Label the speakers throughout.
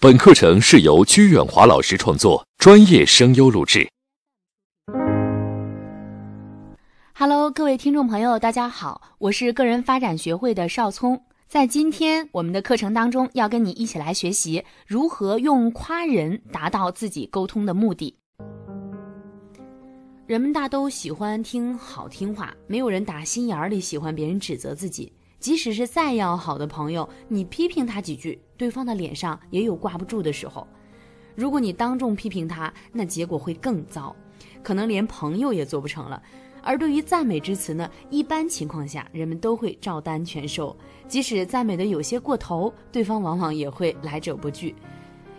Speaker 1: 本课程是由鞠远华老师创作，专业声优录制。
Speaker 2: Hello，各位听众朋友，大家好，我是个人发展学会的邵聪。在今天我们的课程当中，要跟你一起来学习如何用夸人达到自己沟通的目的。人们大都喜欢听好听话，没有人打心眼里喜欢别人指责自己。即使是再要好的朋友，你批评他几句，对方的脸上也有挂不住的时候。如果你当众批评他，那结果会更糟，可能连朋友也做不成了。而对于赞美之词呢，一般情况下人们都会照单全收，即使赞美的有些过头，对方往往也会来者不拒。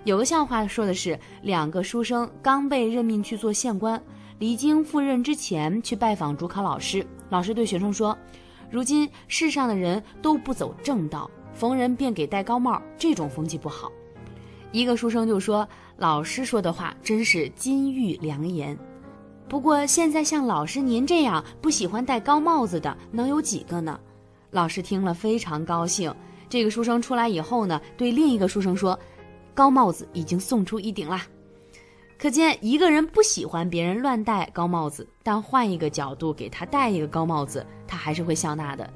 Speaker 2: 有个笑话说的是，两个书生刚被任命去做县官，离京赴任之前去拜访主考老师，老师对学生说。如今世上的人都不走正道，逢人便给戴高帽，这种风气不好。一个书生就说：“老师说的话真是金玉良言。”不过现在像老师您这样不喜欢戴高帽子的，能有几个呢？老师听了非常高兴。这个书生出来以后呢，对另一个书生说：“高帽子已经送出一顶啦。”可见一个人不喜欢别人乱戴高帽子，但换一个角度给他戴一个高帽子，他还是会笑纳的。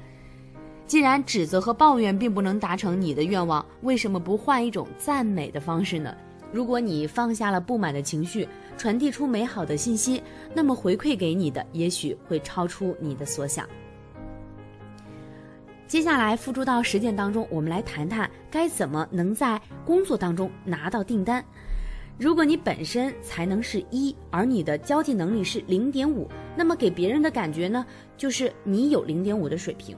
Speaker 2: 既然指责和抱怨并不能达成你的愿望，为什么不换一种赞美的方式呢？如果你放下了不满的情绪，传递出美好的信息，那么回馈给你的也许会超出你的所想。接下来付诸到实践当中，我们来谈谈该怎么能在工作当中拿到订单。如果你本身才能是一，而你的交际能力是零点五，那么给别人的感觉呢，就是你有零点五的水平；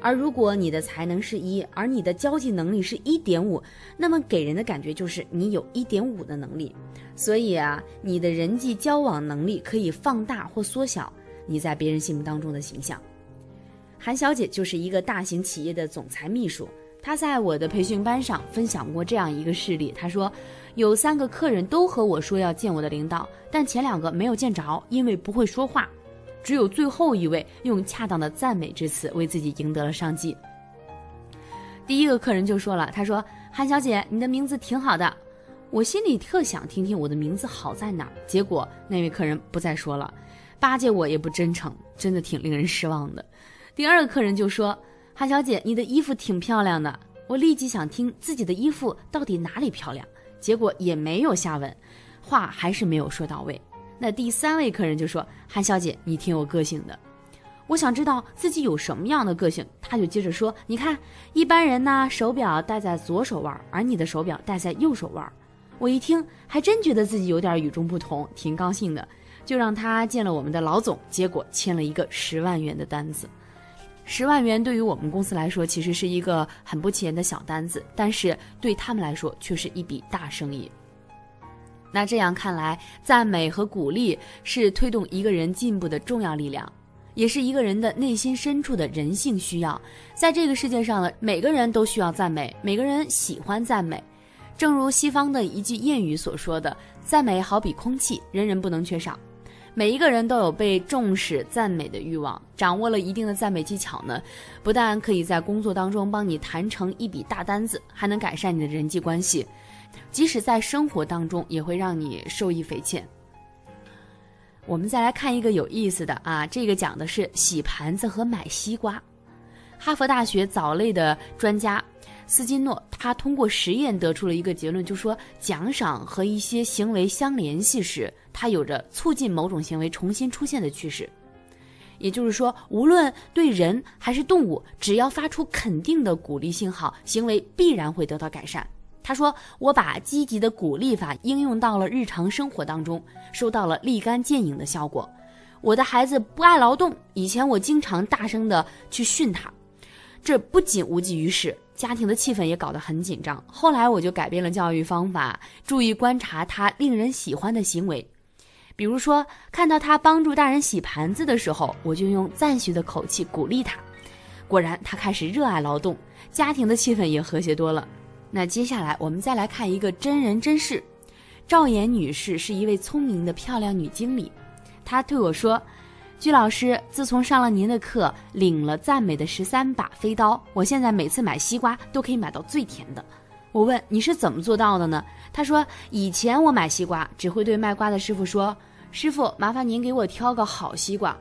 Speaker 2: 而如果你的才能是一，而你的交际能力是一点五，那么给人的感觉就是你有一点五的能力。所以啊，你的人际交往能力可以放大或缩小你在别人心目当中的形象。韩小姐就是一个大型企业的总裁秘书。他在我的培训班上分享过这样一个事例，他说，有三个客人都和我说要见我的领导，但前两个没有见着，因为不会说话，只有最后一位用恰当的赞美之词为自己赢得了商机。第一个客人就说了，他说：“韩小姐，你的名字挺好的，我心里特想听听我的名字好在哪儿。”结果那位客人不再说了，巴结我也不真诚，真的挺令人失望的。第二个客人就说。韩小姐，你的衣服挺漂亮的。我立即想听自己的衣服到底哪里漂亮，结果也没有下文，话还是没有说到位。那第三位客人就说：“韩小姐，你挺有个性的。”我想知道自己有什么样的个性，他就接着说：“你看，一般人呢，手表戴在左手腕，而你的手表戴在右手腕。”我一听，还真觉得自己有点与众不同，挺高兴的，就让他见了我们的老总，结果签了一个十万元的单子。十万元对于我们公司来说，其实是一个很不起眼的小单子，但是对他们来说却是一笔大生意。那这样看来，赞美和鼓励是推动一个人进步的重要力量，也是一个人的内心深处的人性需要。在这个世界上呢，每个人都需要赞美，每个人喜欢赞美。正如西方的一句谚语所说的：“赞美好比空气，人人不能缺少。”每一个人都有被重视、赞美的欲望，掌握了一定的赞美技巧呢，不但可以在工作当中帮你谈成一笔大单子，还能改善你的人际关系，即使在生活当中也会让你受益匪浅。我们再来看一个有意思的啊，这个讲的是洗盘子和买西瓜。哈佛大学藻类的专家。斯金诺他通过实验得出了一个结论，就说奖赏和一些行为相联系时，它有着促进某种行为重新出现的趋势。也就是说，无论对人还是动物，只要发出肯定的鼓励信号，行为必然会得到改善。他说：“我把积极的鼓励法应用到了日常生活当中，收到了立竿见影的效果。我的孩子不爱劳动，以前我经常大声的去训他，这不仅无济于事。”家庭的气氛也搞得很紧张。后来我就改变了教育方法，注意观察他令人喜欢的行为。比如说，看到他帮助大人洗盘子的时候，我就用赞许的口气鼓励他。果然，他开始热爱劳动，家庭的气氛也和谐多了。那接下来我们再来看一个真人真事。赵岩女士是一位聪明的漂亮女经理，她对我说。鞠老师，自从上了您的课，领了赞美的十三把飞刀，我现在每次买西瓜都可以买到最甜的。我问你是怎么做到的呢？他说以前我买西瓜只会对卖瓜的师傅说：“师傅，麻烦您给我挑个好西瓜。”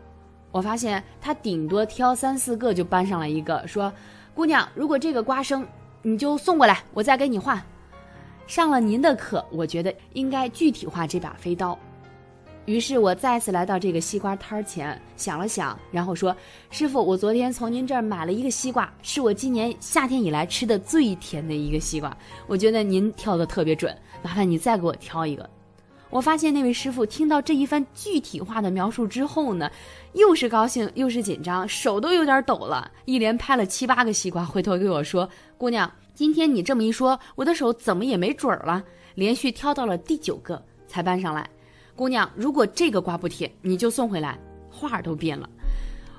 Speaker 2: 我发现他顶多挑三四个就搬上来一个，说：“姑娘，如果这个瓜生，你就送过来，我再给你换。”上了您的课，我觉得应该具体化这把飞刀。于是我再次来到这个西瓜摊儿前，想了想，然后说：“师傅，我昨天从您这儿买了一个西瓜，是我今年夏天以来吃的最甜的一个西瓜。我觉得您挑的特别准，麻烦你再给我挑一个。”我发现那位师傅听到这一番具体化的描述之后呢，又是高兴又是紧张，手都有点抖了，一连拍了七八个西瓜，回头对我说：“姑娘，今天你这么一说，我的手怎么也没准儿了。”连续挑到了第九个才搬上来。姑娘，如果这个瓜不甜，你就送回来。话都变了。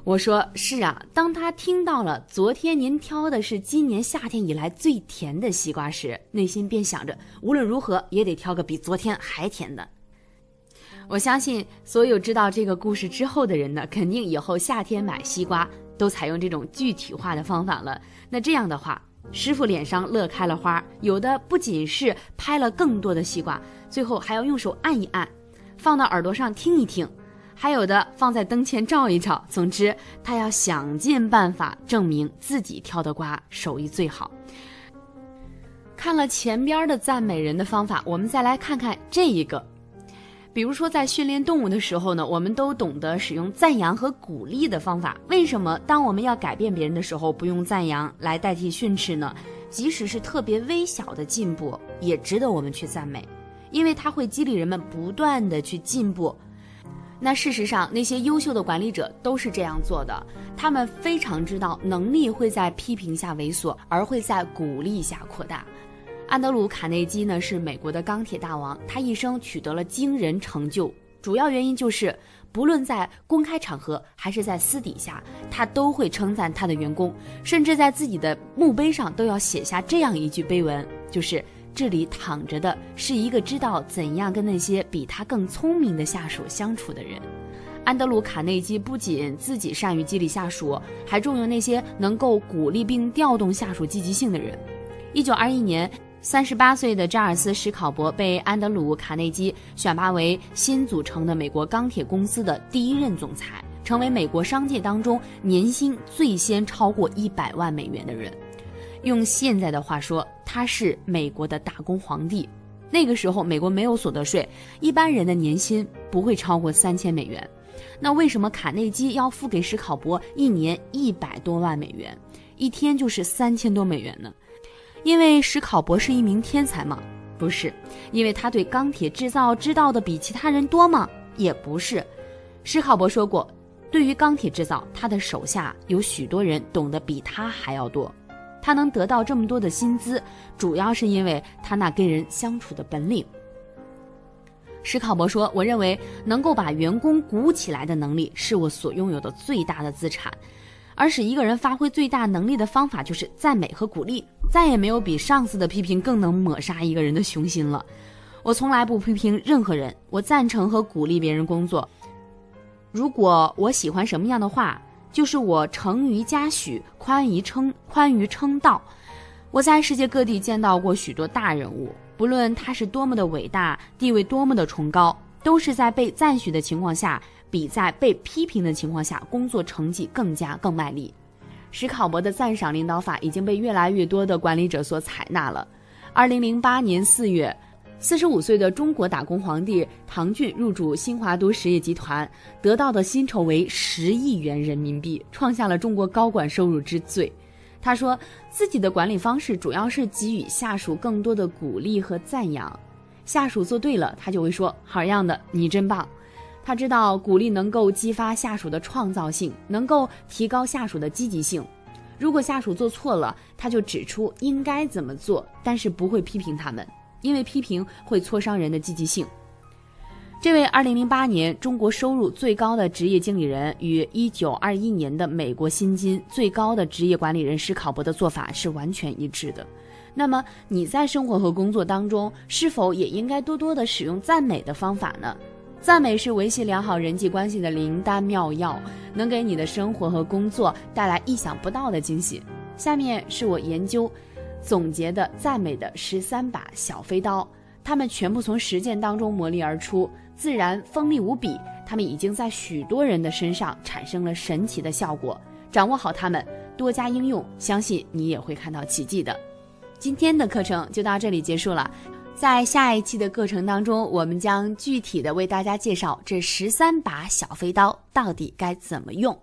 Speaker 2: 我说是啊，当他听到了昨天您挑的是今年夏天以来最甜的西瓜时，内心便想着无论如何也得挑个比昨天还甜的。我相信所有知道这个故事之后的人呢，肯定以后夏天买西瓜都采用这种具体化的方法了。那这样的话，师傅脸上乐开了花，有的不仅是拍了更多的西瓜，最后还要用手按一按，放到耳朵上听一听。还有的放在灯前照一照，总之他要想尽办法证明自己挑的瓜手艺最好。看了前边的赞美人的方法，我们再来看看这一个。比如说在训练动物的时候呢，我们都懂得使用赞扬和鼓励的方法。为什么当我们要改变别人的时候，不用赞扬来代替训斥呢？即使是特别微小的进步，也值得我们去赞美，因为它会激励人们不断的去进步。那事实上，那些优秀的管理者都是这样做的。他们非常知道，能力会在批评下萎缩，而会在鼓励下扩大。安德鲁·卡内基呢，是美国的钢铁大王，他一生取得了惊人成就，主要原因就是，不论在公开场合还是在私底下，他都会称赞他的员工，甚至在自己的墓碑上都要写下这样一句碑文，就是。这里躺着的是一个知道怎样跟那些比他更聪明的下属相处的人。安德鲁·卡内基不仅自己善于激励下属，还重用那些能够鼓励并调动下属积极性的人。一九二一年，三十八岁的查尔斯·史考伯被安德鲁·卡内基选拔为新组成的美国钢铁公司的第一任总裁，成为美国商界当中年薪最先超过一百万美元的人。用现在的话说，他是美国的打工皇帝。那个时候，美国没有所得税，一般人的年薪不会超过三千美元。那为什么卡内基要付给史考伯一年一百多万美元，一天就是三千多美元呢？因为史考伯是一名天才吗？不是。因为他对钢铁制造知道的比其他人多吗？也不是。史考伯说过，对于钢铁制造，他的手下有许多人懂得比他还要多。他能得到这么多的薪资，主要是因为他那跟人相处的本领。史考伯说：“我认为能够把员工鼓起来的能力是我所拥有的最大的资产，而使一个人发挥最大能力的方法就是赞美和鼓励。再也没有比上司的批评更能抹杀一个人的雄心了。我从来不批评任何人，我赞成和鼓励别人工作。如果我喜欢什么样的话。”就是我成于嘉许，宽于称宽于称道。我在世界各地见到过许多大人物，不论他是多么的伟大，地位多么的崇高，都是在被赞许的情况下，比在被批评的情况下，工作成绩更加更卖力。史考伯的赞赏领导法已经被越来越多的管理者所采纳了。二零零八年四月。四十五岁的中国打工皇帝唐骏入主新华都实业集团，得到的薪酬为十亿元人民币，创下了中国高管收入之最。他说自己的管理方式主要是给予下属更多的鼓励和赞扬，下属做对了，他就会说好样的，你真棒。他知道鼓励能够激发下属的创造性，能够提高下属的积极性。如果下属做错了，他就指出应该怎么做，但是不会批评他们。因为批评会挫伤人的积极性。这位2008年中国收入最高的职业经理人与1921年的美国薪金最高的职业管理人史考伯的做法是完全一致的。那么你在生活和工作当中是否也应该多多的使用赞美的方法呢？赞美是维系良好人际关系的灵丹妙药，能给你的生活和工作带来意想不到的惊喜。下面是我研究。总结的赞美的十三把小飞刀，它们全部从实践当中磨砺而出，自然锋利无比。它们已经在许多人的身上产生了神奇的效果。掌握好它们，多加应用，相信你也会看到奇迹的。今天的课程就到这里结束了，在下一期的课程当中，我们将具体的为大家介绍这十三把小飞刀到底该怎么用。